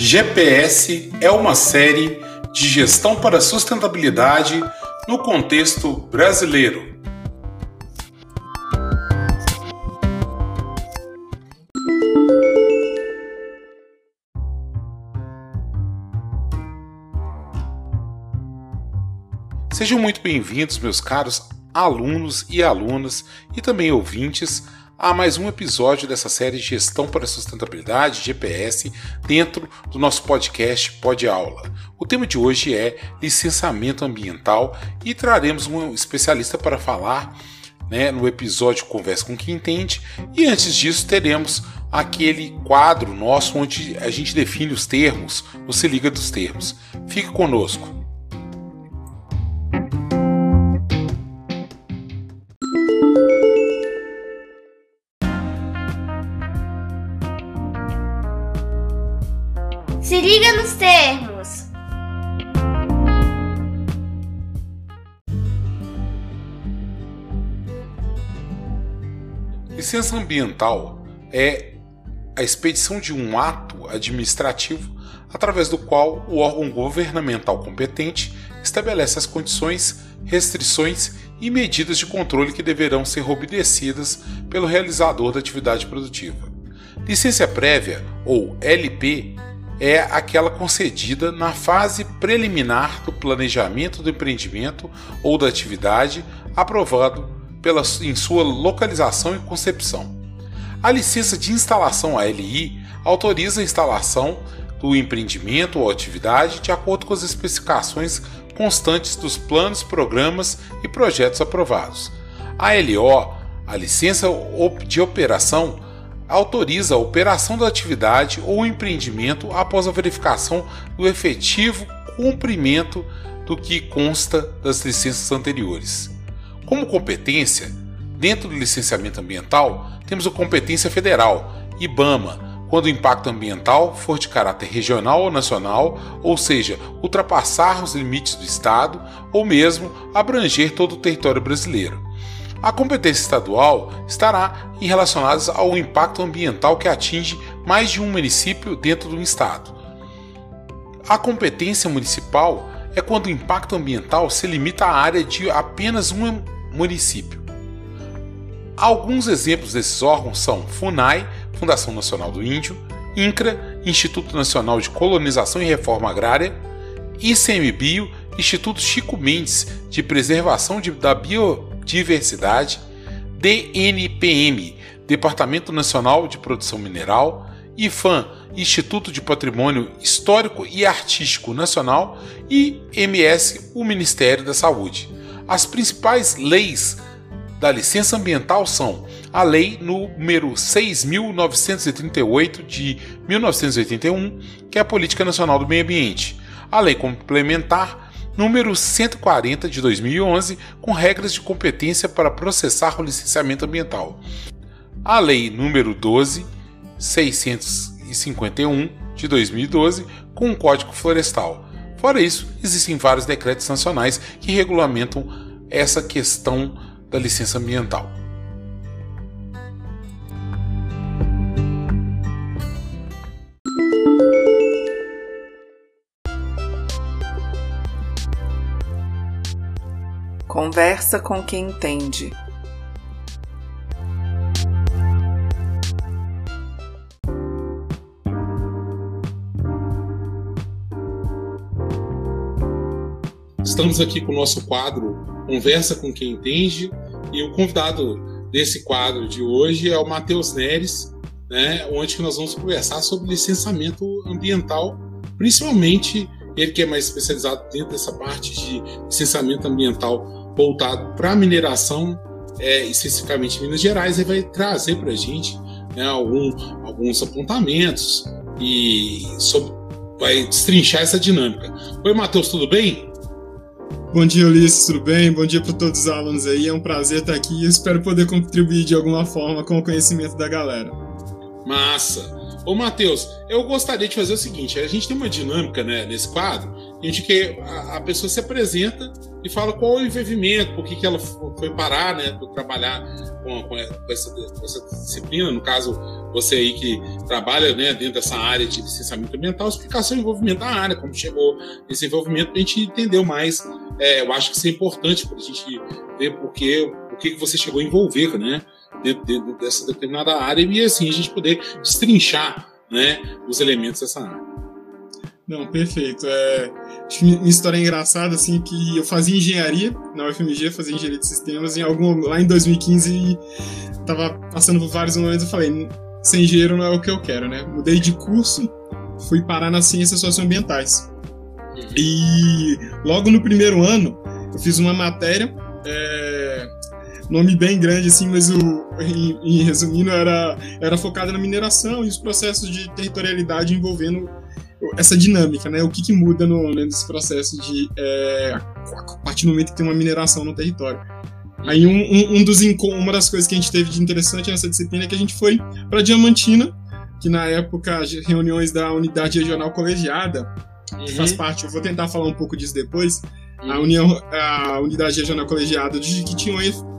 GPS é uma série de gestão para sustentabilidade no contexto brasileiro. Sejam muito bem-vindos, meus caros alunos e alunas e também ouvintes a mais um episódio dessa série Gestão para a Sustentabilidade, GPS, dentro do nosso podcast Pod Aula. O tema de hoje é licenciamento ambiental e traremos um especialista para falar né, no episódio Conversa com quem entende. E antes disso, teremos aquele quadro nosso onde a gente define os termos, você liga dos termos. Fique conosco. Se liga nos termos. Licença ambiental é a expedição de um ato administrativo através do qual o órgão governamental competente estabelece as condições, restrições e medidas de controle que deverão ser obedecidas pelo realizador da atividade produtiva. Licença prévia, ou LP, é aquela concedida na fase preliminar do planejamento do empreendimento ou da atividade, aprovado pela, em sua localização e concepção. A licença de instalação ALI autoriza a instalação do empreendimento ou atividade de acordo com as especificações constantes dos planos, programas e projetos aprovados. A LO, a licença de operação, autoriza a operação da atividade ou empreendimento após a verificação do efetivo cumprimento do que consta das licenças anteriores. Como competência, dentro do licenciamento ambiental, temos a competência federal, IBAMA, quando o impacto ambiental for de caráter regional ou nacional, ou seja, ultrapassar os limites do Estado ou mesmo abranger todo o território brasileiro. A competência estadual estará relacionada ao impacto ambiental que atinge mais de um município dentro do estado. A competência municipal é quando o impacto ambiental se limita à área de apenas um município. Alguns exemplos desses órgãos são FUNAI, Fundação Nacional do Índio, INCRA, Instituto Nacional de Colonização e Reforma Agrária, ICMBio, Instituto Chico Mendes de Preservação da Bio Diversidade, DNPM, Departamento Nacional de Produção Mineral, IFAM, Instituto de Patrimônio Histórico e Artístico Nacional e MS, o Ministério da Saúde. As principais leis da licença ambiental são a Lei número 6.938 de 1981, que é a Política Nacional do Meio Ambiente, a Lei Complementar número 140 de 2011, com regras de competência para processar o licenciamento ambiental. A Lei número 12.651 de 2012, com o Código Florestal. Fora isso, existem vários decretos nacionais que regulamentam essa questão da licença ambiental. Conversa com quem entende. Estamos aqui com o nosso quadro Conversa com quem entende e o convidado desse quadro de hoje é o Matheus Neres, né, onde nós vamos conversar sobre licenciamento ambiental, principalmente ele que é mais especializado dentro dessa parte de licenciamento ambiental voltado para mineração, é, especificamente em Minas Gerais, ele vai trazer para a gente né, algum, alguns apontamentos e sobre, vai destrinchar essa dinâmica. Oi, Matheus, tudo bem? Bom dia, Ulisses, tudo bem? Bom dia para todos os alunos aí. É um prazer estar aqui e espero poder contribuir de alguma forma com o conhecimento da galera. Massa! Ô, Matheus, eu gostaria de fazer o seguinte: a gente tem uma dinâmica né, nesse quadro, a gente que a, a pessoa se apresenta e fala qual o envolvimento, por que, que ela foi parar, né, para trabalhar com, com, essa, com, essa, disciplina, no caso, você aí que trabalha né, dentro dessa área de licenciamento ambiental, explicar seu envolvimento na área, como chegou esse envolvimento, para a gente entender mais. É, eu acho que isso é importante para a gente ver porque, o que você chegou a envolver, né, dentro, dentro dessa determinada área, e assim a gente poder destrinchar né, os elementos dessa área. Não, perfeito. É, minha história engraçada, assim, que eu fazia engenharia na UFMG, fazia engenharia de sistemas, e algum, lá em 2015 tava passando por vários momentos, eu falei, ser engenheiro não é o que eu quero, né? Mudei de curso, fui parar nas ciências socioambientais. E logo no primeiro ano, eu fiz uma matéria, é, nome bem grande, assim, mas o, em, em resumindo, era, era focada na mineração e os processos de territorialidade envolvendo essa dinâmica, né? O que, que muda no, né, nesse processo de é, a partir do momento que tem uma mineração no território. Aí um, um, um dos uma das coisas que a gente teve de interessante nessa disciplina é que a gente foi para Diamantina, que na época as reuniões da unidade regional colegiada, uhum. que faz parte, eu vou tentar falar um pouco disso depois, uhum. a, união, a unidade regional colegiada de que tinha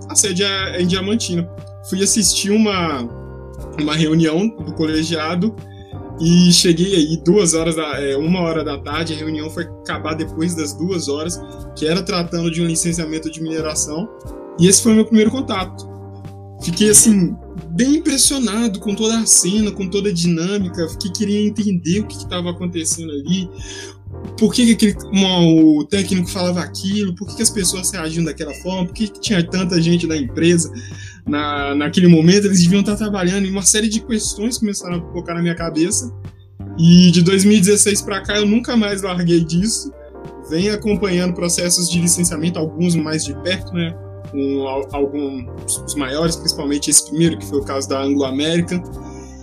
a sede em Diamantina. Fui assistir uma, uma reunião do colegiado e cheguei aí duas horas, da, é, uma hora da tarde, a reunião foi acabar depois das duas horas, que era tratando de um licenciamento de mineração. E esse foi meu primeiro contato. Fiquei assim, bem impressionado com toda a cena, com toda a dinâmica. Fiquei queria entender o que estava acontecendo ali. Por que, que aquele, uma, o técnico falava aquilo? Por que, que as pessoas reagiam daquela forma? Por que, que tinha tanta gente da empresa? Na, naquele momento, eles deviam estar trabalhando e uma série de questões começaram a colocar na minha cabeça. E de 2016 para cá eu nunca mais larguei disso. Venho acompanhando processos de licenciamento, alguns mais de perto, né? Com alguns maiores, principalmente esse primeiro, que foi o caso da Anglo American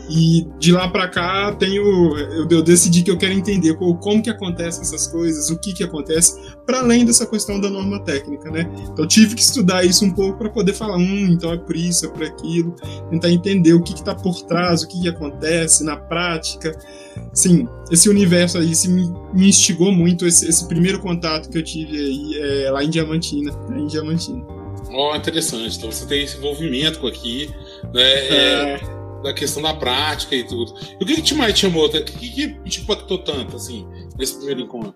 e de lá para cá tenho eu, eu, decidi que eu quero entender como que acontecem essas coisas, o que que acontece, para além dessa questão da norma técnica, né? Então tive que estudar isso um pouco para poder falar, hum, então é por isso, é por aquilo, tentar entender o que que tá por trás, o que que acontece na prática. Sim, esse universo aí se me, me instigou muito esse, esse, primeiro contato que eu tive aí é, lá em Diamantina, né, em Diamantina. Oh, interessante. Então você tem esse envolvimento com aqui, né? É... é da questão da prática e tudo. E o que, que te mais chamou? O que, que te impactou tanto, assim, nesse primeiro encontro?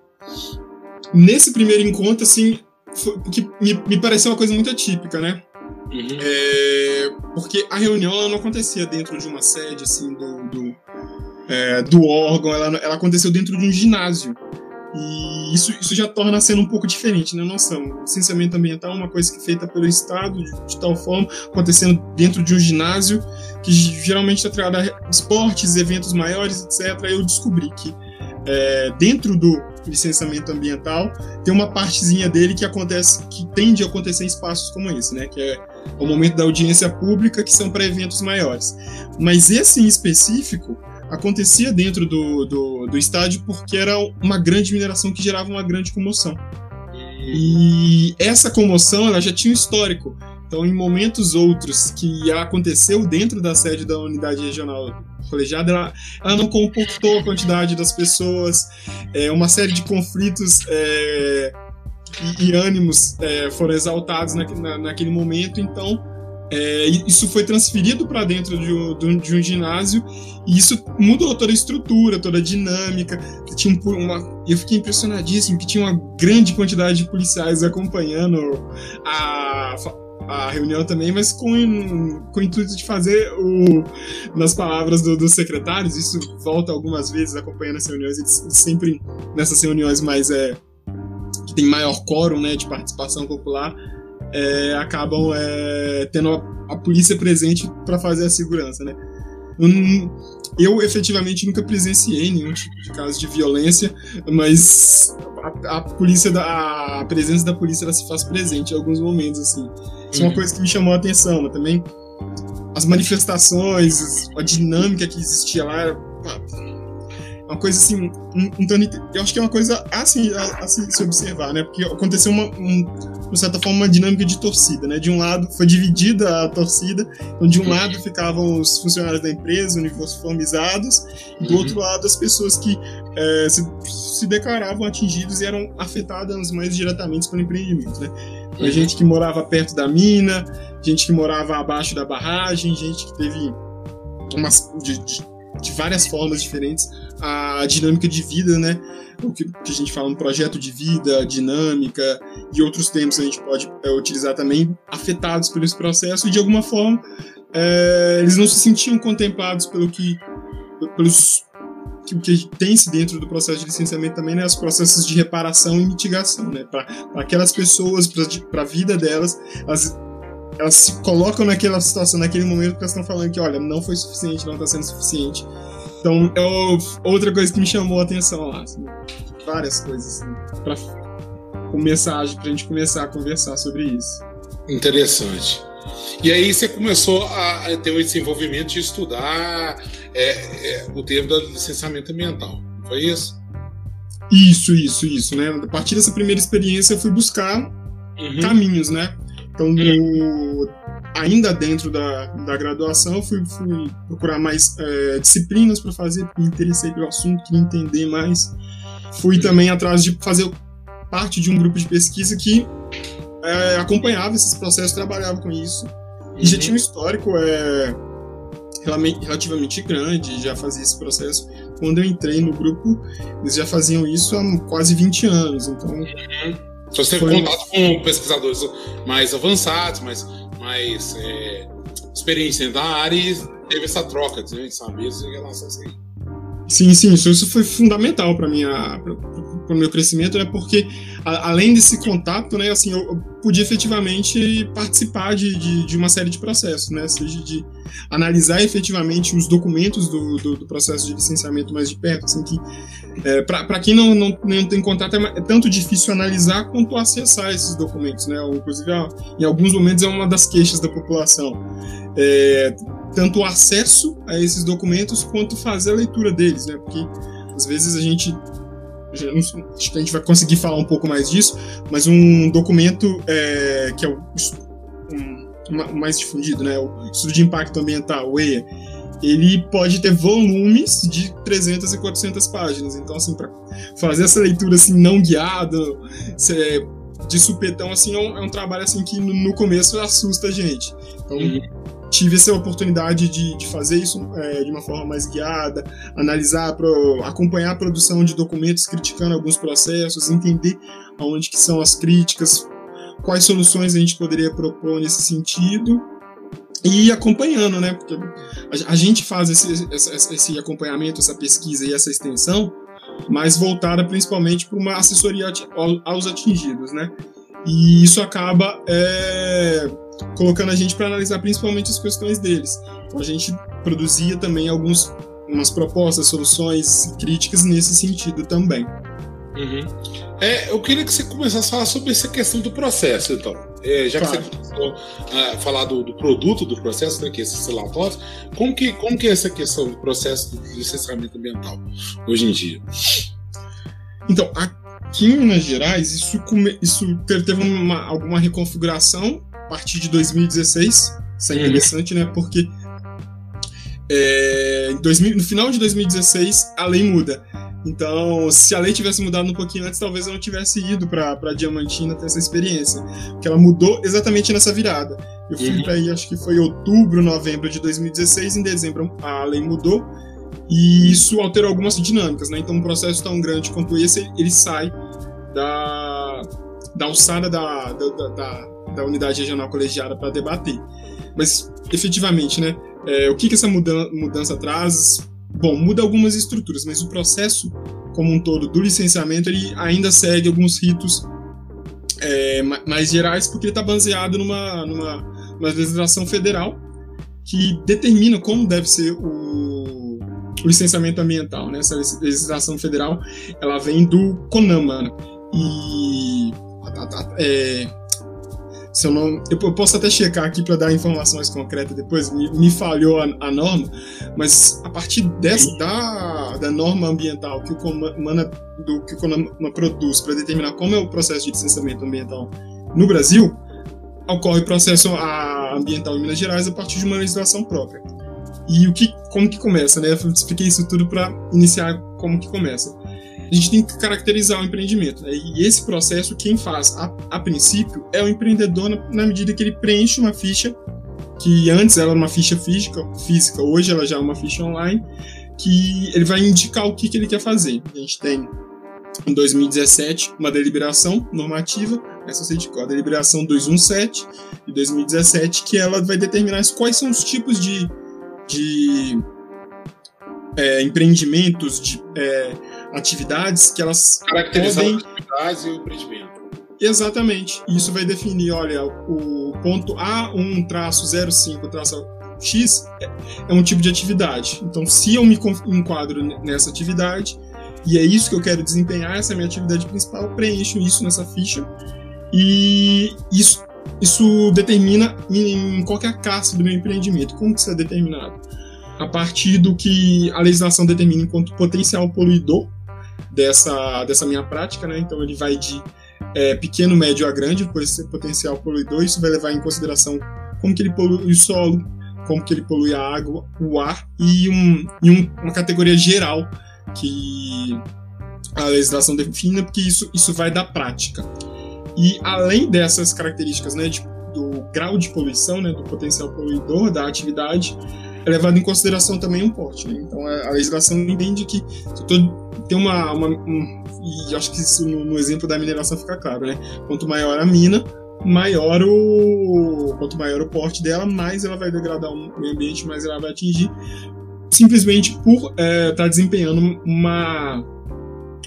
Nesse primeiro encontro, assim, foi, porque me, me pareceu uma coisa muito atípica, né? Uhum. É, porque a reunião não acontecia dentro de uma sede, assim, do, do, é, do órgão, ela, ela aconteceu dentro de um ginásio. E isso, isso já torna a cena um pouco diferente, né? Noção. Licenciamento ambiental é uma coisa que é feita pelo Estado, de, de tal forma, acontecendo dentro de um ginásio, que geralmente está atrelado a esportes, eventos maiores, etc. Eu descobri que é, dentro do licenciamento ambiental tem uma partezinha dele que acontece, que tende a acontecer em espaços como esse, né? Que é o momento da audiência pública, que são para eventos maiores. Mas esse em específico acontecia dentro do, do, do estádio porque era uma grande mineração que gerava uma grande comoção. E essa comoção ela já tinha um histórico. Então, em momentos outros que aconteceu dentro da sede da unidade regional colegiada, ela, ela não comportou a quantidade das pessoas, é, uma série de conflitos é, e, e, ânimos é, foram exaltados na, na, naquele momento. Então, é, isso foi transferido para dentro de um, de um, ginásio e isso mudou toda a estrutura, toda a dinâmica. Tinha uma, eu fiquei impressionadíssimo que tinha uma grande quantidade de policiais acompanhando a, a reunião também, mas com, com o intuito de fazer o, nas palavras do, dos secretários, isso volta algumas vezes acompanhando as reuniões, eles sempre nessas reuniões mais é, que tem maior quórum né, de participação popular é, acabam é, tendo a, a, polícia presente para fazer a segurança, né? Eu, eu, efetivamente nunca presenciei nenhum tipo de caso de violência, mas a, a polícia, da, a presença da polícia ela se faz presente em alguns momentos assim. Isso é uma uhum. coisa que me chamou a atenção, mas também as manifestações, a dinâmica que existia lá uma coisa assim, um, um tanto, eu acho que é uma coisa assim a, a se, se, observar, né? Porque aconteceu uma, um, de certa forma, uma dinâmica de torcida, né? De um lado foi dividida a torcida, então de um uhum. lado ficavam os funcionários da empresa uniformizados, e do uhum. outro lado as pessoas que é, se, se, declaravam atingidos e eram afetadas mais diretamente pelo empreendimento, né? Uhum. Gente que morava perto da mina, gente que morava abaixo da barragem, gente que teve umas, de, de, de várias formas diferentes a dinâmica de vida, né? O que, que, a gente fala um projeto de vida, dinâmica e outros termos que a gente pode é, utilizar também, afetados por esse processo. E de alguma forma é, eles não se sentiam contemplados pelo que pelos que, que tem-se dentro do processo de licenciamento também, né, os processos de reparação e mitigação, né, para aquelas pessoas, para a vida delas, elas, elas se colocam naquela situação, naquele momento que elas estão falando que, olha, não foi suficiente, não está sendo suficiente, então, é outra coisa que me chamou a atenção lá. Assim, várias coisas, assim, pra começar, pra gente começar a conversar sobre isso. Interessante. E aí você começou a ter o desenvolvimento de estudar é, é, o termo do licenciamento ambiental, não foi isso? Isso, isso, isso, né? A partir dessa primeira experiência eu fui buscar uhum. caminhos, né? Então, no, ainda dentro da, da graduação, fui, fui procurar mais é, disciplinas para fazer, me interessei pelo assunto, queria entender mais. Fui uhum. também atrás de fazer parte de um grupo de pesquisa que é, acompanhava esses processos, trabalhava com isso. E já uhum. tinha um histórico é, relativamente grande, já fazia esse processo. Quando eu entrei no grupo, eles já faziam isso há quase 20 anos. Então. Uhum. Você teve contato com pesquisadores mais avançados, mais mais é, experiência da área e teve essa troca, de saber em relação a isso. Sim, sim, isso, isso foi fundamental para o meu crescimento, né? Porque a, além desse contato, né, assim, eu, eu podia efetivamente participar de, de, de, uma série de processos, né? Seja de analisar efetivamente os documentos do, do, do processo de licenciamento mais de perto, assim, que é, para quem não, não, não tem contato é, é, tanto difícil analisar quanto acessar esses documentos, né? Inclusive, em alguns momentos é uma das queixas da população. É, tanto o acesso a esses documentos quanto fazer a leitura deles, né? Porque às vezes a gente acho que a gente vai conseguir falar um pouco mais disso, mas um documento é, que é o um, mais difundido, né, o estudo de impacto ambiental, o EIA, ele pode ter volumes de 300 e 400 páginas. Então, assim, para fazer essa leitura assim não guiada, de supetão, assim, é um, é um trabalho assim que no, no, começo assusta a gente. Então, uhum tive essa oportunidade de, de fazer isso é, de uma forma mais guiada, analisar, pro, acompanhar a produção de documentos, criticando alguns processos, entender aonde que são as críticas, quais soluções a gente poderia propor nesse sentido e acompanhando, né? Porque a, gente faz esse, esse, esse, acompanhamento, essa pesquisa e essa extensão, mas voltada principalmente para uma assessoria aos atingidos, né? E isso acaba é, colocando a gente para analisar principalmente as questões deles. Então, a gente produzia também algumas umas propostas, soluções, críticas nesse sentido também. Uhum. É, eu queria que você começasse a falar sobre essa questão do processo, então. É, já claro. que você começou a falar do, do, produto do processo, né, que é esses relatórios, como que, como que é essa questão do processo de licenciamento ambiental hoje em dia? Então, aqui em Minas Gerais, isso, come, isso teve uma, alguma reconfiguração partir de 2016. Isso é uhum. interessante, né? Porque é, 2000, no final de 2016 a lei muda. Então, se a lei tivesse mudado um pouquinho antes, talvez eu não tivesse ido para Diamantina ter essa experiência. Porque ela mudou exatamente nessa virada. Eu fui uhum. para aí, acho que foi outubro, novembro de 2016. Em dezembro a lei mudou. E isso alterou algumas dinâmicas, né? Então, um processo tão grande quanto esse, ele sai da, da alçada da, da, da da unidade regional colegiada para debater. Mas, efetivamente, né, é, o que, que essa mudança, mudança traz? Bom, muda algumas estruturas, mas o processo como um todo do licenciamento ele ainda segue alguns ritos é, mais gerais, porque ele está baseado numa, numa, numa legislação federal que determina como deve ser o, o licenciamento ambiental. Né? Essa legislação federal ela vem do CONAMA. Né? E é, se eu não. Eu, posso até checar aqui para dar informações concretas depois, me, me falhou a, a, norma, mas a partir dessa, da, da norma ambiental que o Comana, do, que o Comana produz para determinar como é o processo de licenciamento ambiental no Brasil, ocorre o processo ambiental em Minas Gerais a partir de uma legislação própria. E o que, como que começa, né? Eu expliquei isso tudo para iniciar como que começa a gente tem que caracterizar o empreendimento. Né? E esse processo, quem faz a, a princípio é o empreendedor na, na, medida que ele preenche uma ficha, que antes era uma ficha física, física, hoje ela já é uma ficha online, que ele vai indicar o que, que ele quer fazer. A gente tem em 2017 uma deliberação normativa, essa você indicou, a deliberação 217 de 2017, que ela vai determinar quais são os tipos de, de é, empreendimentos, de é, atividades que elas podem... as atividades e o empreendimento. Exatamente. Isso vai definir, olha, o ponto A1-05-X é um tipo de atividade. Então, se eu me enquadro nessa atividade, e é isso que eu quero desempenhar, essa é a minha atividade principal, eu preencho isso nessa ficha, e isso, isso determina em qual é a classe do meu empreendimento. Como que isso é determinado? A partir do que a legislação determina enquanto potencial poluidor, dessa, dessa minha prática, né? Então ele vai de é, pequeno, médio a grande, potencial poluidor. Isso vai levar em consideração como que ele polui o solo, como que ele polui a água, o ar e, um, e um, uma categoria geral que a legislação define, porque isso, isso vai da prática. E além dessas características, né, de, do grau de poluição, né, do potencial poluidor da atividade, é levado em consideração também um porte. Né? Então a, a legislação entende que eu tem uma, uma um, e acho que isso no, no, exemplo da mineração fica claro, né? Quanto maior a mina, maior o quanto maior o porte dela, mais ela vai degradar o meio ambiente, mais ela vai atingir, simplesmente por estar é, tá desempenhando uma,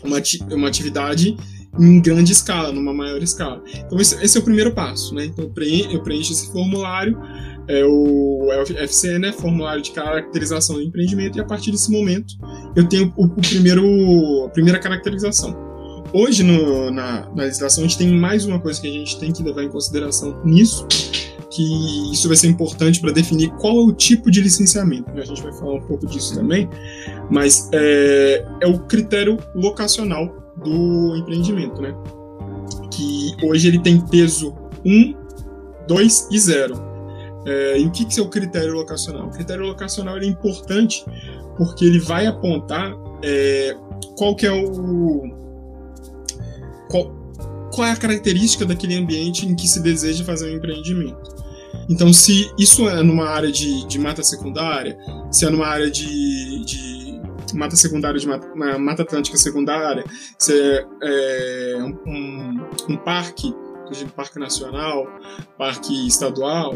uma uma atividade em grande escala, numa maior escala. Então esse, esse é o primeiro passo, né? Então eu preencho, eu preencho esse formulário é o, é FCE, né, Formulário de Caracterização do Empreendimento, e a partir desse momento eu tenho o, o primeiro, a primeira caracterização. Hoje, no, na, na legislação, a gente tem mais uma coisa que a gente tem que levar em consideração nisso, que isso vai ser importante para definir qual é o tipo de licenciamento. Né? A gente vai falar um pouco disso também, mas é, é o critério locacional do empreendimento, né? Que hoje ele tem peso 1, 2 e 0. É, e o que, que é o critério locacional? O critério locacional é importante porque ele vai apontar é, qual que é o qual, qual é a característica daquele ambiente em que se deseja fazer um empreendimento. Então, se isso é numa área de, de mata secundária, se é numa área de, de mata secundária, de mata, mata atlântica secundária, se é, é um, um, parque, parque nacional, parque estadual,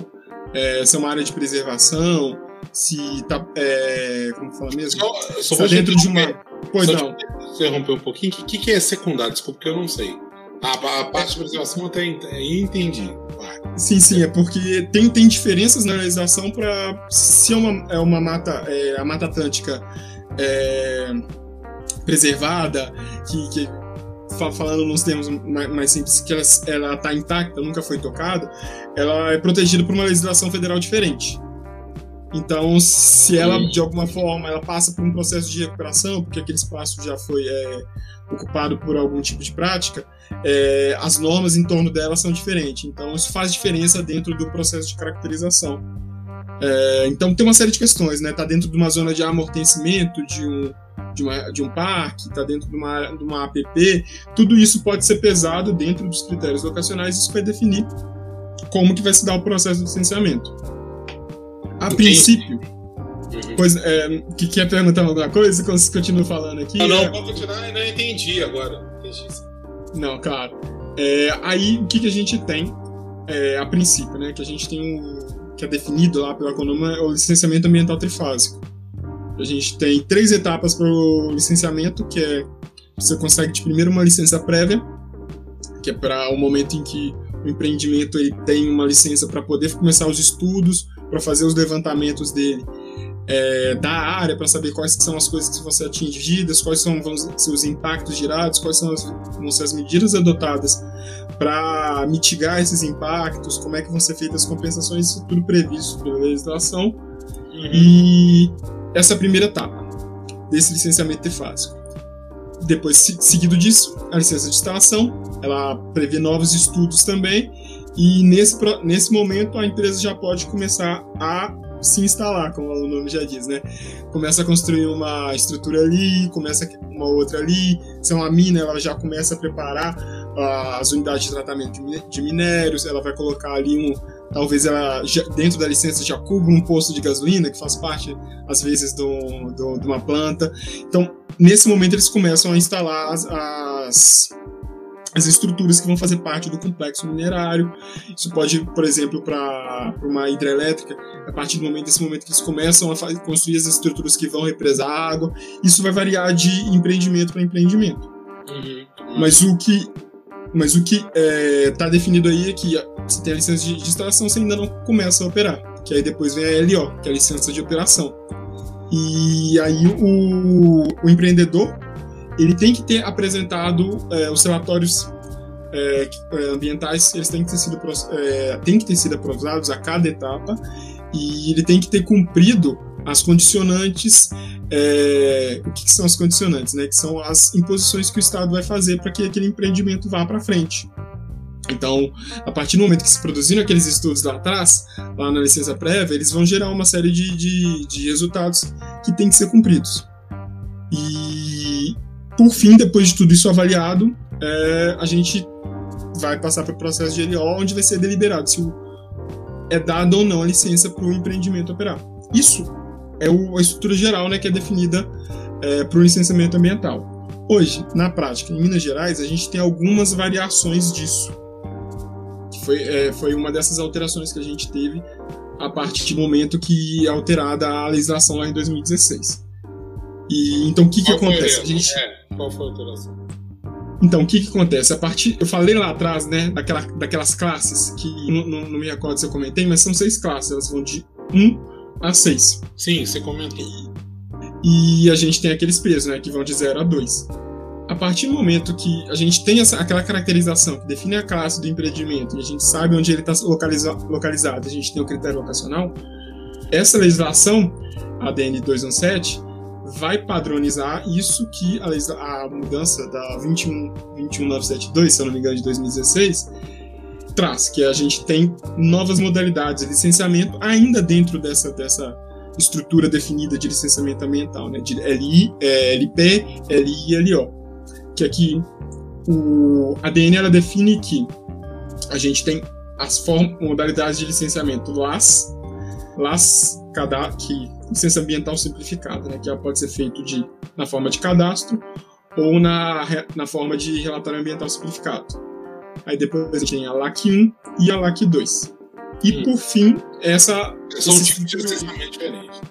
é, se é uma área de preservação, se tá. É, como fala mesmo? Só, só tá dentro de uma. Pois não. Interromper um pouquinho. O que, que é secundário? Desculpa, porque eu não sei. A, a parte de preservação até entendi. Sim, sim, é porque tem, tem diferenças na legislação para se é uma, é uma mata, é, a Mata Atlântica é, preservada, que, que falando nos termos mais simples, que ela está intacta, nunca foi tocada, ela é protegida por uma legislação federal diferente. Então, se ela, de alguma forma, ela passa por um processo de recuperação, porque aquele espaço já foi é, ocupado por algum tipo de prática, é, as normas em torno dela são diferentes. Então, isso faz diferença dentro do processo de caracterização. É, então, tem uma série de questões, né? Está dentro de uma zona de amortecimento, de um, de, uma, de um parque, está dentro de uma, de uma APP, tudo isso pode ser pesado dentro dos critérios locacionais, isso vai definir como que vai se dar o processo de licenciamento. A princípio, uhum. pois, é, que quer perguntar alguma coisa? Continua falando aqui. Não, não, é... pode continuar, eu não entendi agora. Entendi. Não, claro. É, aí, o que, que a gente tem, é, a princípio, né, que a gente tem um, que é definido lá pela Conoma, é o licenciamento ambiental trifásico. A gente tem três etapas para o licenciamento, que é você consegue de primeiro uma licença prévia, que é para o momento em que o empreendimento ele tem uma licença para poder começar os estudos, para fazer os levantamentos dele é, da área, para saber quais são as coisas que vão ser atingidas, quais são vão ser os impactos gerados, quais são as, vão ser as medidas adotadas para mitigar esses impactos, como é que vão ser feitas as compensações, isso tudo previsto pela legislação. Uhum. E essa é a primeira etapa desse licenciamento trifásico. Depois, seguido disso, a licença de instalação, ela prevê novos estudos também, e nesse, nesse momento a empresa já pode começar a se instalar, como o nome já diz, né? Começa a construir uma estrutura ali, começa uma outra ali. Se é uma mina, ela já começa a preparar uh, as unidades de tratamento de minérios, ela vai colocar ali um. Talvez ela, dentro da licença, já cubra um posto de gasolina, que faz parte, às vezes, do, do, de uma planta. Então, nesse momento, eles começam a instalar as, as as estruturas que vão fazer parte do complexo minerário. Isso pode, por exemplo, para uma hidrelétrica, a partir do momento desse momento que eles começam a construir as estruturas que vão represar a água, isso vai variar de empreendimento para empreendimento. Uhum. Mas o que mas o que está é, definido aí é que você tem a licença de, de instalação, você ainda não começa a operar. Que aí depois vem a LO, que é a licença de operação. E aí o, o empreendedor ele tem que ter apresentado é, os relatórios é, é ambientais, eles têm que ter sido é, têm que ter sido aprovados a cada etapa e ele tem que ter cumprido as condicionantes. É, o que, são as condicionantes? Né? Que são as imposições que o Estado vai fazer para que aquele empreendimento vá para frente. Então, a partir do momento que se produziram aqueles estudos lá atrás, lá na licença prévia, eles vão gerar uma série de, de, de resultados que têm que ser cumpridos. E, por fim, depois de tudo isso avaliado, é, a gente vai passar para o processo de LO, onde vai ser deliberado se é dada ou não a licença para o empreendimento operar. Isso é o, a estrutura geral né, que é definida é, para o licenciamento ambiental. Hoje, na prática, em Minas Gerais, a gente tem algumas variações disso. Que foi, é, foi uma dessas alterações que a gente teve a partir do momento que é alterada a legislação lá em 2016. E então o que, que acontece? A gente... É, qual foi a alteração? Então, o que, que acontece? A partir. Eu falei lá atrás, né, daquela, daquelas classes, que não, não, não me recordo se eu comentei, mas são seis classes, elas vão de 1 a 6. Sim, você comentou. E, e a gente tem aqueles preços, né, que vão de 0 a 2. A partir do momento que a gente tem essa, aquela caracterização que define a classe do empreendimento e a gente sabe onde ele está localiza, localizado, a gente tem o critério locacional, essa legislação, a DN 217, vai padronizar isso que a, a mudança da 21, 21972, se eu não me engano, de 2016, traz, que a gente tem novas modalidades de licenciamento ainda dentro dessa, dessa estrutura definida de licenciamento ambiental, né, de LI, é, LP, LI e LO. Que aqui o ADN ela define que a gente tem as modalidades de licenciamento LAS, LAS que licença ambiental simplificada, né, que ela pode ser feito de, na forma de cadastro ou na, na forma de relatório ambiental simplificado. Aí depois a gente tem a LAC 1 e a LAC 2. E hum. por fim, essa. São um tipos de licenciamento diferente.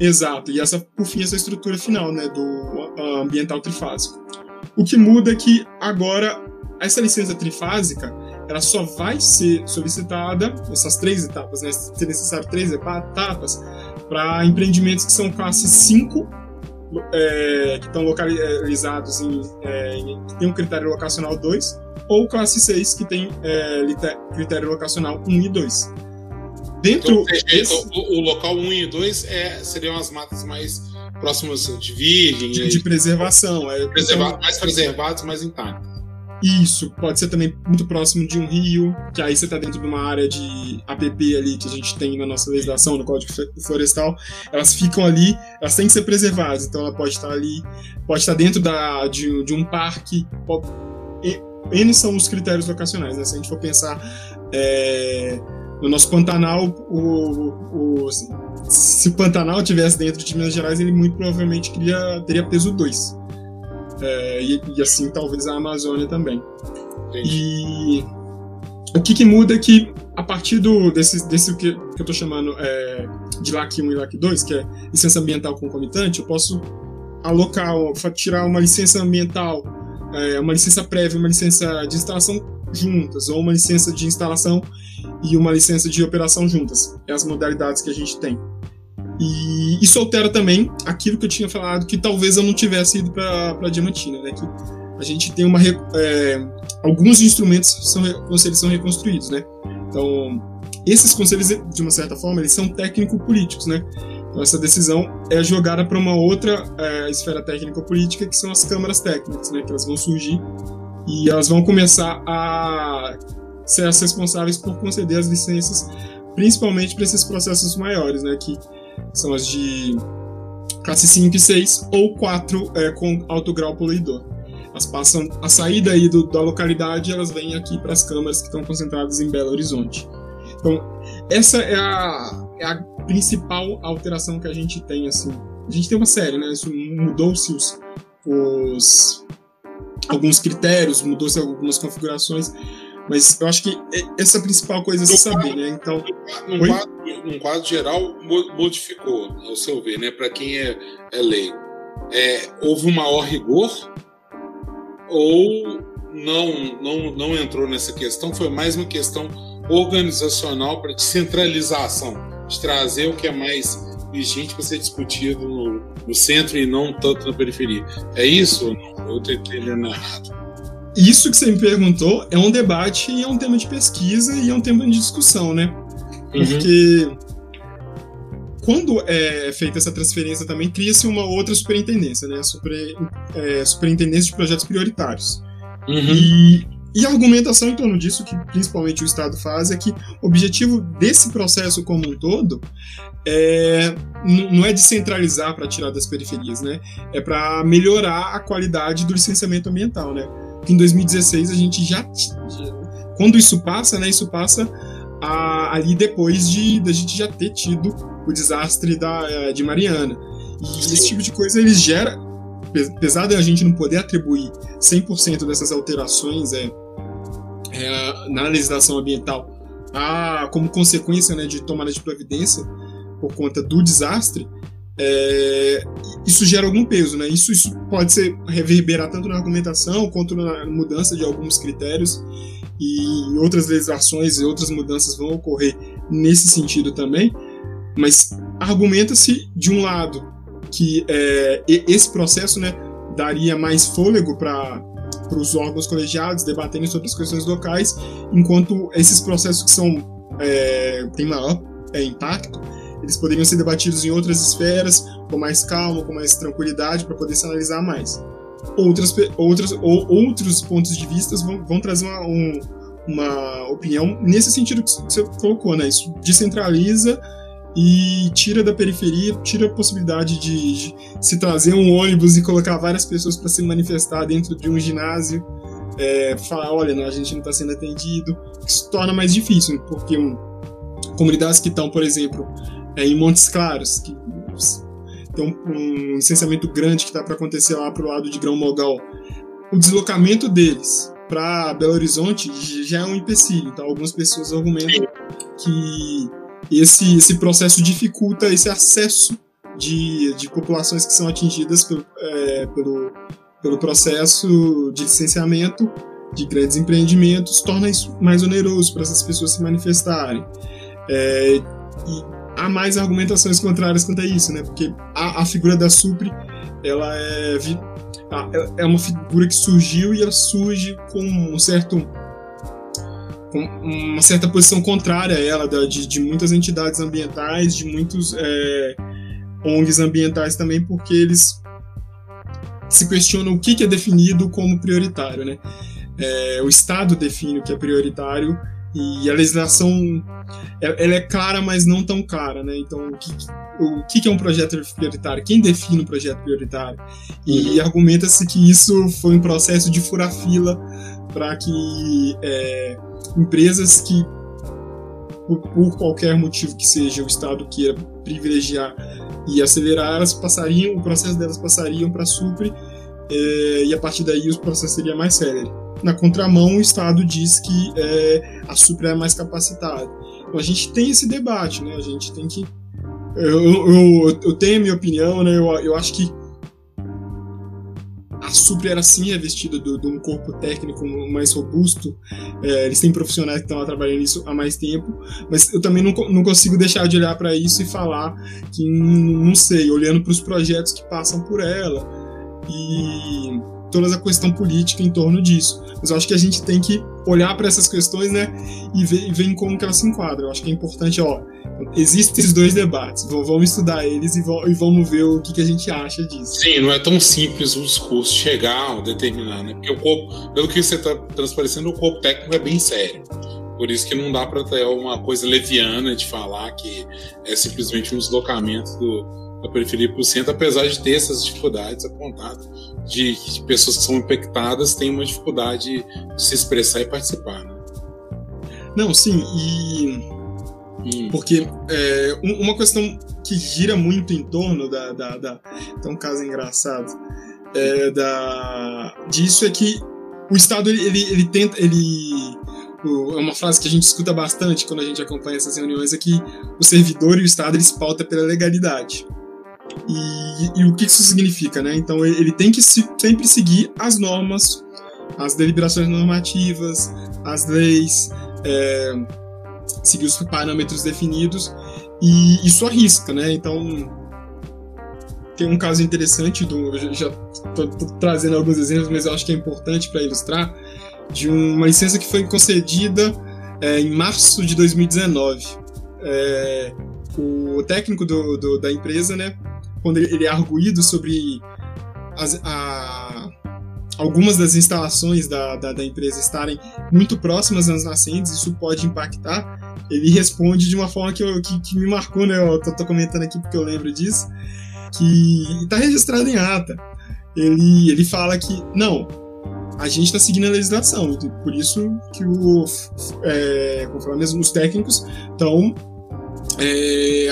Exato, e essa, por fim, essa estrutura final né, do ambiental trifásico. O que muda é que agora essa licença trifásica ela só vai ser solicitada, essas três etapas, né? Se necessário três etapas, para empreendimentos que são classe 5, é, que estão localizados em, é, em, que tem um critério locacional 2, ou classe 6, que tem é, critério locacional 1 e 2. Dentro então, desse... o, o, local 1 e 2 é, seriam as matas mais próximas de virgem. De, de preservação. É, preserva então, mais preservados, mais intactos. Isso, pode ser também muito próximo de um rio, que aí você está dentro de uma área de APP ali que a gente tem na nossa legislação, no Código Florestal. Elas ficam ali, elas têm que ser preservadas, então ela pode estar ali, pode estar dentro da, de, de um parque. Pode, N são os critérios locacionais, né? Se a gente for pensar é, no nosso Pantanal, o, o, se o Pantanal tivesse dentro de Minas Gerais, ele muito provavelmente queria, teria peso 2 é, e, e, assim talvez a Amazônia também. Entendi. E o que, que, muda é que a partir do, desse, desse que, que eu estou chamando é, de LAC 1 e LAC 2, que é licença ambiental concomitante, eu posso alocar, tirar uma licença ambiental, é, uma licença prévia, uma licença de instalação juntas, ou uma licença de instalação e uma licença de operação juntas. É as modalidades que a gente tem. E isso altera também aquilo que eu tinha falado, que talvez eu não tivesse ido para Diamantina, né? Que a gente tem uma é, alguns instrumentos são conselhos são reconstruídos, né? Então esses conselhos de uma certa forma eles são técnico-políticos, né? Essa decisão é jogada para uma outra é, esfera técnico-política que são as câmaras técnicas, né? Que elas vão surgir e elas vão começar a ser as responsáveis por conceder as licenças, principalmente para esses processos maiores, né? Que são as de classe 5 e 6 ou 4 é, com alto grau poluidor. Elas passam a saída aí do, da localidade elas vêm aqui para as câmaras que estão concentradas em Belo Horizonte. Então, essa é a, é a principal alteração que a gente tem, assim. A gente tem uma série, né? Isso mudou-se os, os alguns critérios, mudou-se algumas configurações, mas eu acho que essa é a principal coisa a se saber, né? Então, num quadro, num quadro, geral, modificou, ao seu ver, né? Para quem é, é leigo. É, houve um maior rigor ou não, não, não entrou nessa questão? Foi mais uma questão organizacional para descentralização, de trazer o que é mais vigente para ser discutido no, no, centro e não tanto na periferia. É isso ou não? Eu estou entendendo errado. Isso que você me perguntou é um debate e é um tema de pesquisa e é um tema de discussão, né? Uhum. Porque quando é feita essa transferência também cria-se uma outra superintendência, né? Super, é, superintendência de projetos prioritários. Uhum. E, e a argumentação em torno disso, que principalmente o Estado faz, é que o objetivo desse processo como um todo é, não é descentralizar para tirar das periferias, né? É para melhorar a qualidade do licenciamento ambiental, né? em 2016 a gente já, quando isso passa, né? Isso passa a, ali depois de da gente já ter tido o desastre da, eh, de Mariana. E esse tipo de coisa ele gera, apesar de a gente não poder atribuir 100% dessas alterações é, é, na legislação ambiental a, como consequência né, de tomada de providência por conta do desastre, é, isso gera algum peso, né? Isso, isso pode ser reverberar tanto na argumentação quanto na mudança de alguns critérios e outras legislações e outras mudanças vão ocorrer nesse sentido também. Mas argumenta-se de um lado que é, esse processo, né, daria mais fôlego para para os órgãos colegiados debaterem sobre as questões locais, enquanto esses processos que são é, têm maior é, impacto eles poderiam ser debatidos em outras esferas, com mais calma, com mais tranquilidade, para poder se analisar mais. Outras, outras, ou, outros pontos de vista vão, vão trazer uma, um, uma opinião nesse sentido que você colocou, né? Isso descentraliza e tira da periferia, tira a possibilidade de, de se trazer um ônibus e colocar várias pessoas para se manifestar dentro de um ginásio, é, falar, olha, a gente não está sendo atendido, isso torna mais difícil, porque um, comunidades que estão, por exemplo, é, em Montes Claros, que tem um, um licenciamento grande que está para acontecer lá para o lado de Grão Mogal. O deslocamento deles para Belo Horizonte já é um empecilho. Então, algumas pessoas argumentam que esse, esse processo dificulta esse acesso de, de populações que são atingidas pelo, é, pelo, pelo processo de licenciamento de grandes empreendimentos, torna isso mais oneroso para essas pessoas se manifestarem. É, e há mais argumentações contrárias quanto a isso, né? Porque a, a figura da Supre, ela é, é uma figura que surgiu e ela surge com um certo uma certa posição contrária a ela de, de muitas entidades ambientais, de muitos é, ONGs ambientais também, porque eles se questionam o que, que é definido como prioritário, né? É, o Estado define o que é prioritário e a legislação ela é clara, mas não tão clara, né? Então, o que, o que é um projeto prioritário? Quem define um projeto prioritário? E uhum. argumenta-se que isso foi um processo de furar fila para que é, empresas que, por, por, qualquer motivo que seja, o Estado queira privilegiar e acelerar, elas passariam, o processo delas passariam para a Supre é, e a partir daí o processo seria mais célere. Na contramão, o Estado diz que é, a Supra é mais capacitada. Então a gente tem esse debate, né? A gente tem que. Eu, eu, eu tenho a minha opinião, né? Eu, eu acho que a Supra era sim revestida de, de um corpo técnico mais robusto. É, eles têm profissionais que estão trabalhando nisso há mais tempo, mas eu também não, não consigo deixar de olhar para isso e falar que, não sei, olhando para os projetos que passam por ela. E toda a questão política em torno disso. Mas eu acho que a gente tem que olhar para essas questões, né, e ver, e ver como que elas se enquadram. Eu acho que é importante, ó, existem esses dois debates, vamos estudar eles e, vamos ver o que, que a gente acha disso. Sim, não é tão simples o discurso chegar a determinar, né? Porque o corpo, pelo que você está transparecendo, o corpo técnico é bem sério. Por isso que não dá para ter uma coisa leviana de falar que é simplesmente um deslocamento do, da periferia para o centro, apesar de ter essas dificuldades apontadas de pessoas que são infectadas têm uma dificuldade de se expressar e participar. Né? Não, sim, e hum. porque é, uma questão que gira muito em torno da, da, da tem um caso engraçado é, da disso é que o Estado ele, ele, ele tenta ele é uma frase que a gente escuta bastante quando a gente acompanha essas reuniões é que o servidor e o Estado eles pautam pela legalidade. E, e, o que isso significa, né? Então ele tem que se, sempre seguir as normas, as deliberações normativas, as leis, é, seguir os parâmetros definidos e isso arrisca, né? Então tem um caso interessante do, já estou trazendo alguns exemplos, mas eu acho que é importante para ilustrar de uma licença que foi concedida é, em março de 2019. É, o técnico do, do, da empresa, né, quando ele, é arguído sobre as, a, algumas das instalações da, da, da, empresa estarem muito próximas às nascentes, isso pode impactar, ele responde de uma forma que, eu, que, que me marcou, né? Eu tô, tô, comentando aqui porque eu lembro disso, que está registrado em ata. Ele, ele fala que, não, a gente está seguindo a legislação, por isso que o, é, como mesmo, os técnicos estão é,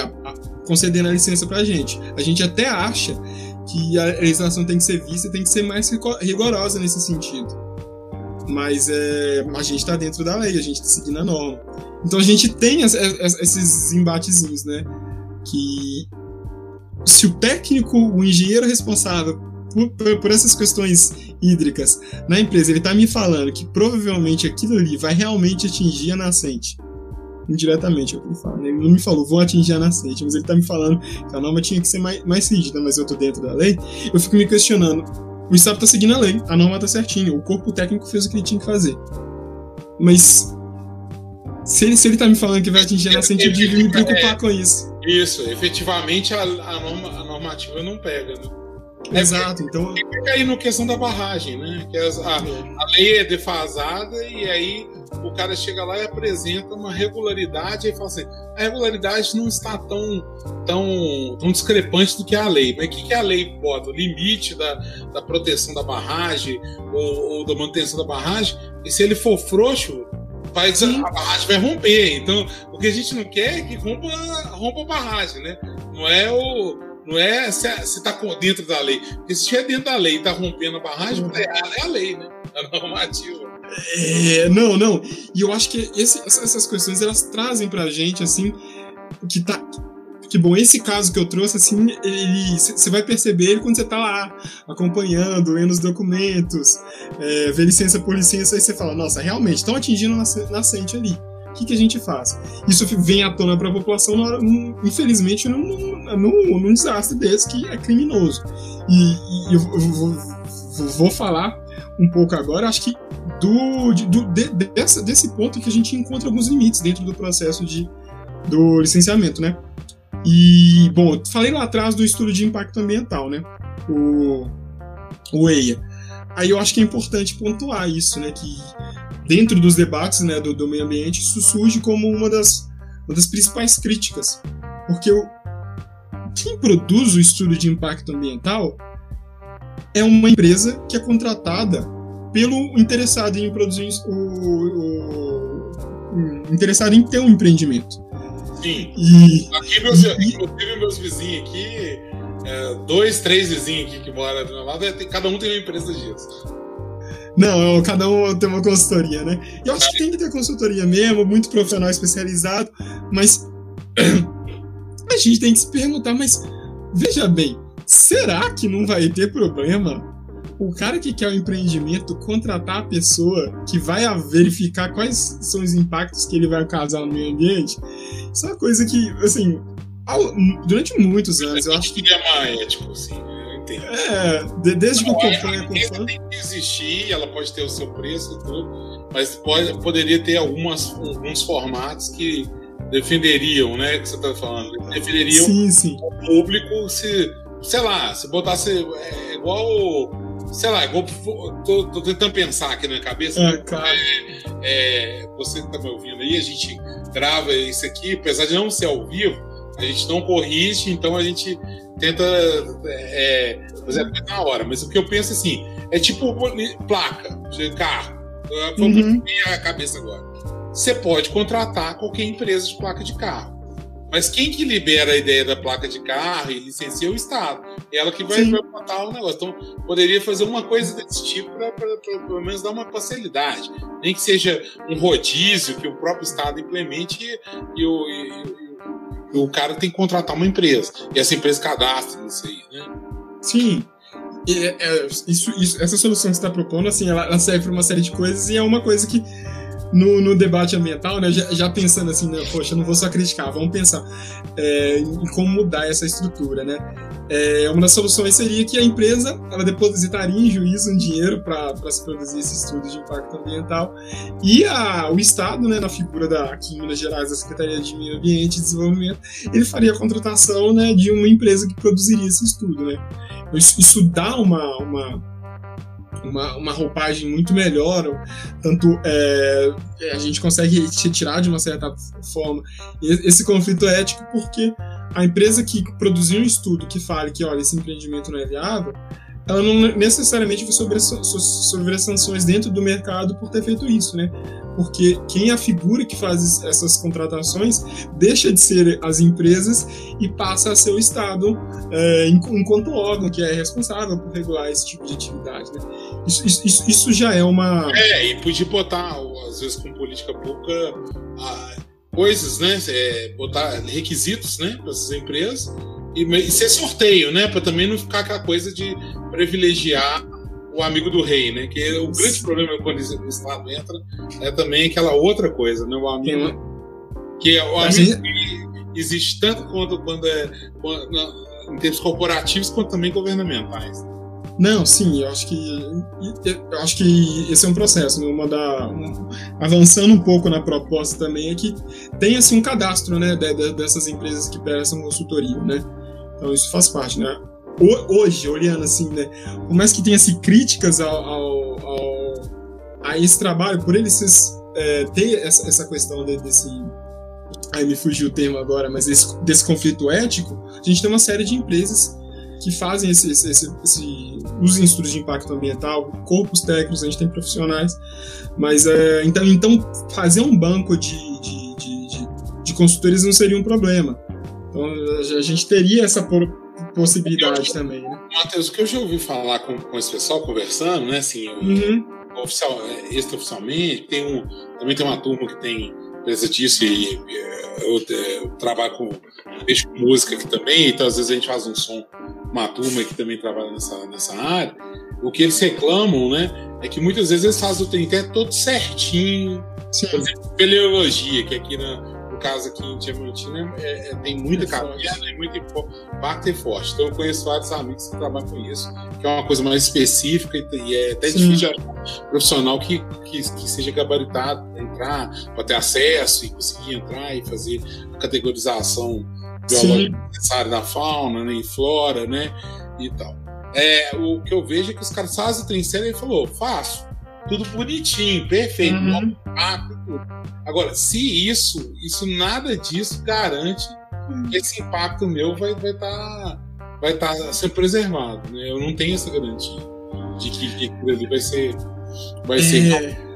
concedendo a licença para a gente. A gente até acha que a legislação tem que ser vista tem que ser mais rigorosa nesse sentido. Mas é, a gente está dentro da lei, a gente está seguindo a norma. Então a gente tem as, as, esses embatezinhos, né? Que se o técnico, o engenheiro responsável por, por, por, essas questões hídricas na empresa, ele está me falando que provavelmente aquilo ali vai realmente atingir a nascente. Indiretamente, é o que ele fala. Né? Ele não me falou, vou atingir a nascente, mas ele está me falando que a norma tinha que ser mais, mais rígida, mas eu estou dentro da lei. Eu fico me questionando. O Estado está seguindo a lei, a norma está certinha, o corpo técnico fez o que ele tinha que fazer. Mas se ele, se ele tá me falando que vai atingir a nascente, eu devo me preocupar é, com isso. Isso, efetivamente a, a, norma, a normativa não pega, né? Exato, então. E fica aí no questão da barragem, né? Que as, a, a lei é defasada e aí o cara chega lá e apresenta uma regularidade e fala assim: a regularidade não está tão, tão, tão discrepante do que a lei. Mas o que, que a lei bota? O limite da, da proteção da barragem ou, ou da manutenção da barragem? E se ele for frouxo, vai, a barragem vai romper. Então, o que a gente não quer é que rompa, rompa a barragem, né? Não é o não é se, está dentro da lei. Porque se estiver dentro da lei e está rompendo a barragem, é, é a lei, né? A normativa. É, não, não. E eu acho que esse, essas questões elas trazem pra gente, assim, que tá. Que bom, esse caso que eu trouxe, assim, ele. Você vai perceber ele quando você tá lá, acompanhando, lendo os documentos, é, vê licença por licença, aí você fala, nossa, realmente, estão atingindo a nascente ali o que, que a gente faz? Isso vem à tona para a população, infelizmente, num, num, num, desastre desse que é criminoso. E, e eu, vou, vou, falar um pouco agora, acho que do, do de, dessa, desse ponto que a gente encontra alguns limites dentro do processo de, do licenciamento, né? E, bom, falei lá atrás do estudo de impacto ambiental, né? O, o EIA. Aí eu acho que é importante pontuar isso, né? Que dentro dos debates né, do, do meio ambiente, isso surge como uma das, uma das principais críticas. Porque o, quem produz o estudo de impacto ambiental é uma empresa que é contratada pelo interessado em produzir o, o, interessado em ter um empreendimento. Sim. E, aqui meus, e, inclusive meus vizinhos aqui, é, dois, três vizinhos aqui que moram do meu lado, é, cada um tem uma empresa disso. Não, cada um tem uma consultoria, né? Eu acho que tem que ter consultoria mesmo, muito profissional especializado, mas a gente tem que se perguntar, mas veja bem, será que não vai ter problema o cara que quer o empreendimento contratar a pessoa que vai verificar quais são os impactos que ele vai causar no meio ambiente? Isso é uma coisa que, assim, durante muitos anos, eu acho que. É mais ético, sim. muito tempo. É, de, desde que o Confan é Confan. tem que existir, ela pode ter o seu preço e tudo, mas pode, poderia ter algumas, alguns formatos que defenderiam, né? Que você está falando, defenderiam sim, sim. o público se, sei lá, se botasse é, igual, sei lá, igual tô, tô, tentando pensar aqui na cabeça. É, cara. É, é, você está me ouvindo aí, a gente grava isso aqui, apesar de não ser ao vivo, a gente não corrige, então a gente tenta é, fazer a na hora. Mas o que eu penso assim, é tipo placa de carro. Vamos uhum. a cabeça agora. Você pode contratar qualquer empresa de placa de carro. Mas quem que libera a ideia da placa de carro e licencia o Estado? É ela que vai, vai botar o negócio. Então, poderia fazer uma coisa desse tipo para pelo menos dar uma facilidade. Nem que seja um rodízio que o próprio Estado implemente e, e, e, e o cara tem que contratar uma empresa. E essa empresa cadastra isso aí, né? Sim. É, é, isso, isso, essa solução que você está propondo, assim, ela, ela serve para uma série de coisas e é uma coisa que no, no debate ambiental, né, já, já, pensando assim, né, poxa, não vou só criticar, vamos pensar é, em como mudar essa estrutura, né? É, uma das soluções seria que a empresa ela depositaria em juízo um dinheiro para se produzir esse estudo de impacto ambiental e a, o Estado, né, na figura da aqui em Minas Gerais da Secretaria de Meio Ambiente e Desenvolvimento, ele faria a contratação né, de uma empresa que produziria esse estudo, né? Isso, isso dá uma, uma uma, uma roupagem muito melhor, tanto é, a gente consegue retirar de uma certa forma esse conflito ético, porque a empresa que produziu um estudo que fale que, olha, esse empreendimento não é viável, ela não necessariamente vai sofrer sanções dentro do mercado por ter feito isso, né? Porque quem é a figura que faz essas contratações deixa de ser as empresas e passa a ser o Estado é, enquanto órgão que é responsável por regular esse tipo de atividade, né? Isso, isso, isso já é uma... É, e podia botar, às vezes com política pública, coisas, né? É, botar requisitos, né? Para essas empresas e, e ser sorteio, né? Para também não ficar aquela coisa de privilegiar o amigo do rei, né? Que o grande problema quando o Estado entra é também aquela outra coisa, né? O amigo. Que é o amigo que existe tanto quanto quando é quando, em termos corporativos quanto também governamentais. Não, sim, eu acho que eu acho que esse é um processo, né? uma da um, avançando um pouco na proposta também é que tem assim um cadastro, né, de, de, dessas empresas que prestam consultoria, né? Então isso faz parte, né? Hoje, olhando assim, né? Por mais que tenha assim, críticas ao, ao, ao a esse trabalho, por eles é, ter essa, essa questão de, desse. Aí me fugiu o termo agora, mas desse, desse conflito ético, a gente tem uma série de empresas que fazem esse, esse, esse, esse os estudos de impacto ambiental, corpos técnicos, a gente tem profissionais, mas é, então, então fazer um banco de, de, de, de, de consultores não seria um problema. Então a gente teria essa possibilidade eu, também, né? Matheus, o que eu já ouvi falar com, com esse pessoal conversando, né? Assim, uhum. oficial, é, extraoficialmente, tem um, também tem uma turma que tem empresa disso e eu, eu, trabalho com música aqui também, então às vezes a gente faz um som, uma turma que também trabalha nessa, nessa área. O que eles reclamam, né, é que muitas vezes eles fazem o TNT todo certinho. Sim. Por exemplo, peleologia, que aqui na, caso aqui em Diamantina é, é, tem muita é caverna e muito impacto é forte. Então eu conheço vários amigos que trabalham com isso, que é uma coisa mais específica e, é até Sim. difícil de achar profissional que, que, que seja gabaritado para entrar, para ter acesso e conseguir entrar e fazer a categorização biológica necessária da fauna né, e flora, né? E tal. É, o que eu vejo é que os caras fazem o sério e falou, faço tudo bonitinho, perfeito, uhum. tudo. Agora, se isso, isso nada disso garante que esse impacto meu vai estar vai tá, vai tá sendo preservado. Né? Eu não tenho essa garantia de que, que aquilo ali vai ser. Vai é... ser...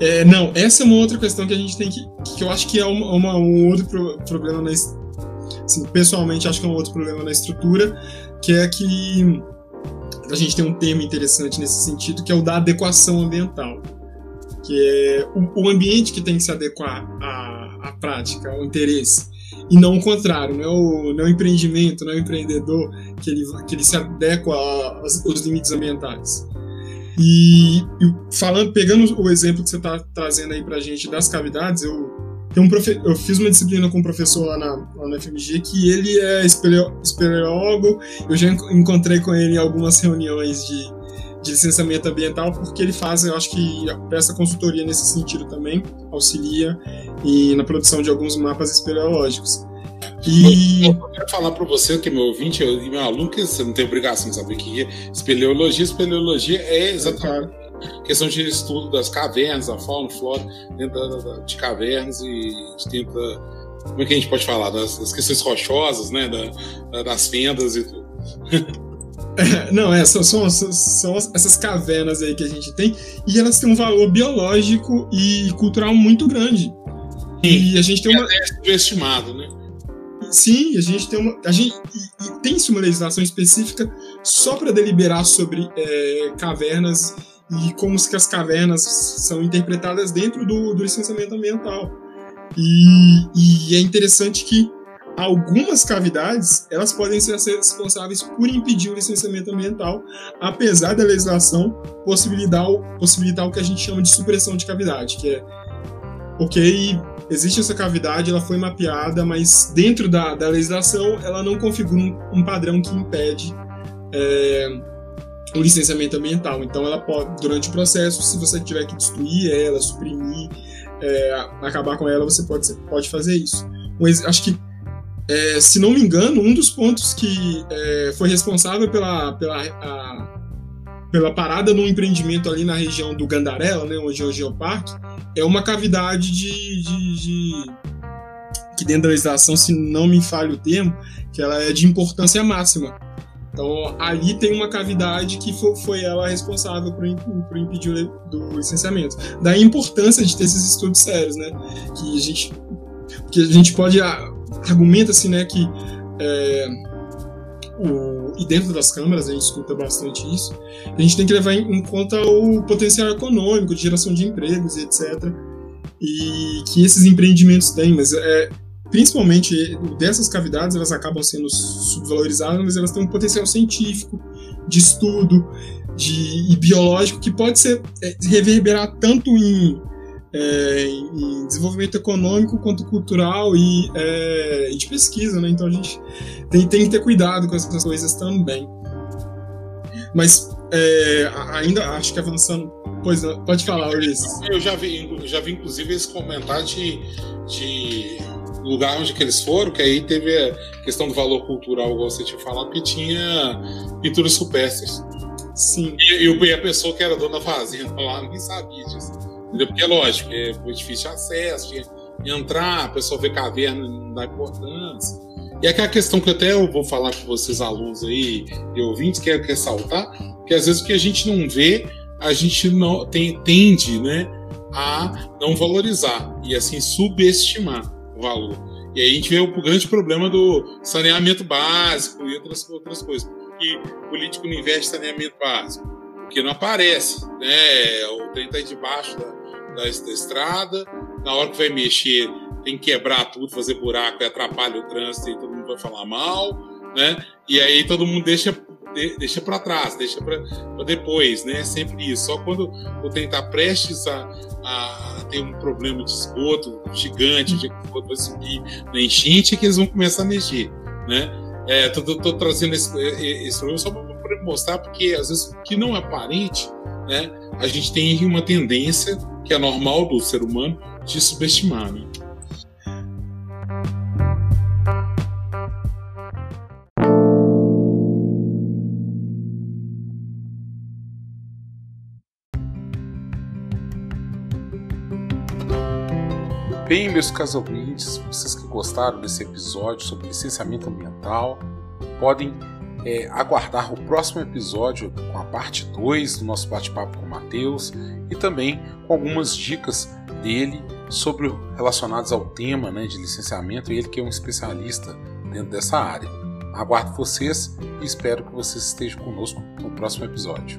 É, não, essa é uma outra questão que a gente tem que. que eu acho que é uma, uma um outro pro, problema na. Assim, pessoalmente, acho que é um outro problema na estrutura, que é que a gente tem um termo interessante nesse sentido, que é o da adequação ambiental, que é o, o ambiente que tem que se adequar à, à prática, ao interesse, e não o contrário, não é o, não é o empreendimento, não é o empreendedor que ele, que ele se adequa aos, limites ambientais. E, e, falando, pegando o exemplo que você está trazendo aí para a gente das cavidades, eu tem um profe... Eu fiz uma disciplina com um professor lá na, lá na FMG que ele é espeleólogo. Eu já encontrei com ele em algumas reuniões de, de licenciamento ambiental, porque ele faz, eu acho que presta consultoria nesse sentido também, auxilia e na produção de alguns mapas espeleológicos. E... Eu quero falar para você, que é meu ouvinte e meu aluno, que você não tem obrigação de saber o que é espeleologia. Espeleologia é exatamente questão de estudo das cavernas, da fauna, flora, dentro de cavernas e tenta. Como é que a gente pode falar? Das, das questões rochosas, né? Da, das fendas e tudo. É, não, é, são, são, são, essas cavernas aí que a gente tem, e elas têm um valor biológico e cultural muito grande. Sim, e a gente tem uma. É subestimado, né? Sim, a gente tem uma. A gente, e, e tem-se uma legislação específica só para deliberar sobre é, cavernas e como que as cavernas são interpretadas dentro do, do licenciamento ambiental. E, e, é interessante que algumas cavidades elas podem ser responsáveis por impedir o licenciamento ambiental, apesar da legislação possibilitar, possibilitar o que a gente chama de supressão de cavidade, que é ok, existe essa cavidade, ela foi mapeada, mas dentro da, da legislação ela não configura um, um padrão que impede é, o licenciamento ambiental. Então, ela pode, durante o processo, se você tiver que destruir ela, suprimir, é, acabar com ela, você pode, pode fazer isso. Mas acho que, é, se não me engano, um dos pontos que é, foi responsável pela, pela, a, pela parada no empreendimento ali na região do Gandarela, né, onde é o Geoparque, é uma cavidade de, de, de que dentro da legislação, se não me falha o termo, que ela é de importância máxima. Então, ali tem uma cavidade que foi, ela responsável por, por impedir o do licenciamento. Daí a importância de ter esses estudos sérios, né? Que a gente, que a gente pode argumenta assim, né, que é, o, e dentro das câmaras a gente escuta bastante isso. A gente tem que levar em, em conta o potencial econômico de geração de empregos etc. E que esses empreendimentos têm, mas é, principalmente dessas cavidades, elas acabam sendo subvalorizadas, mas elas têm um potencial científico, de estudo, de, e biológico que pode ser é, reverberar tanto em, é, em, desenvolvimento econômico quanto cultural e, é, de pesquisa, né? Então a gente tem, tem que ter cuidado com essas coisas também. Mas é, ainda acho que avançando. Pois pode falar, Ulisses. Eu já vi, já vi inclusive esse comentário de, de lugar onde que eles foram, que aí teve a questão do valor cultural, igual você tinha falado, que tinha pinturas rupestres. Sim. E, e, a pessoa que era dona da fazenda lá nem sabia disso. Entendeu? Porque é lógico, é foi difícil de acesso, tinha entrar, a pessoa vê caverna não dá importância. E aquela questão que até eu vou falar com vocês, alunos aí e ouvintes, quero ressaltar, que às vezes o que a gente não vê, a gente não tem, tende né, a não valorizar e assim subestimar valor. E aí a gente vê o grande problema do saneamento básico e outras, outras coisas. Que o político não investe em saneamento básico, porque não aparece. Né? O trem está debaixo da, da, da estrada, na hora que vai mexer, tem que quebrar tudo, fazer buraco atrapalha o trânsito e todo mundo vai falar mal, né? E aí todo mundo deixa deixa para trás, deixa para depois, né? Sempre isso. Só quando trem está prestes a, a, ter um problema de esgoto gigante, de esgoto vai subir na enchente, é que eles vão começar a mexer, né? É, tô trazendo esse, esse problema só para mostrar, porque às vezes o que não é aparente, né? A gente tem uma tendência que é normal do ser humano de subestimar, né? Bem, meus caros ouvintes, vocês que gostaram desse episódio sobre licenciamento ambiental, podem é, aguardar o próximo episódio com a parte 2 do nosso bate-papo com o Matheus e também com algumas dicas dele sobre relacionadas ao tema né, de licenciamento, ele que é um especialista dentro dessa área. Aguardo vocês e espero que vocês estejam conosco no próximo episódio.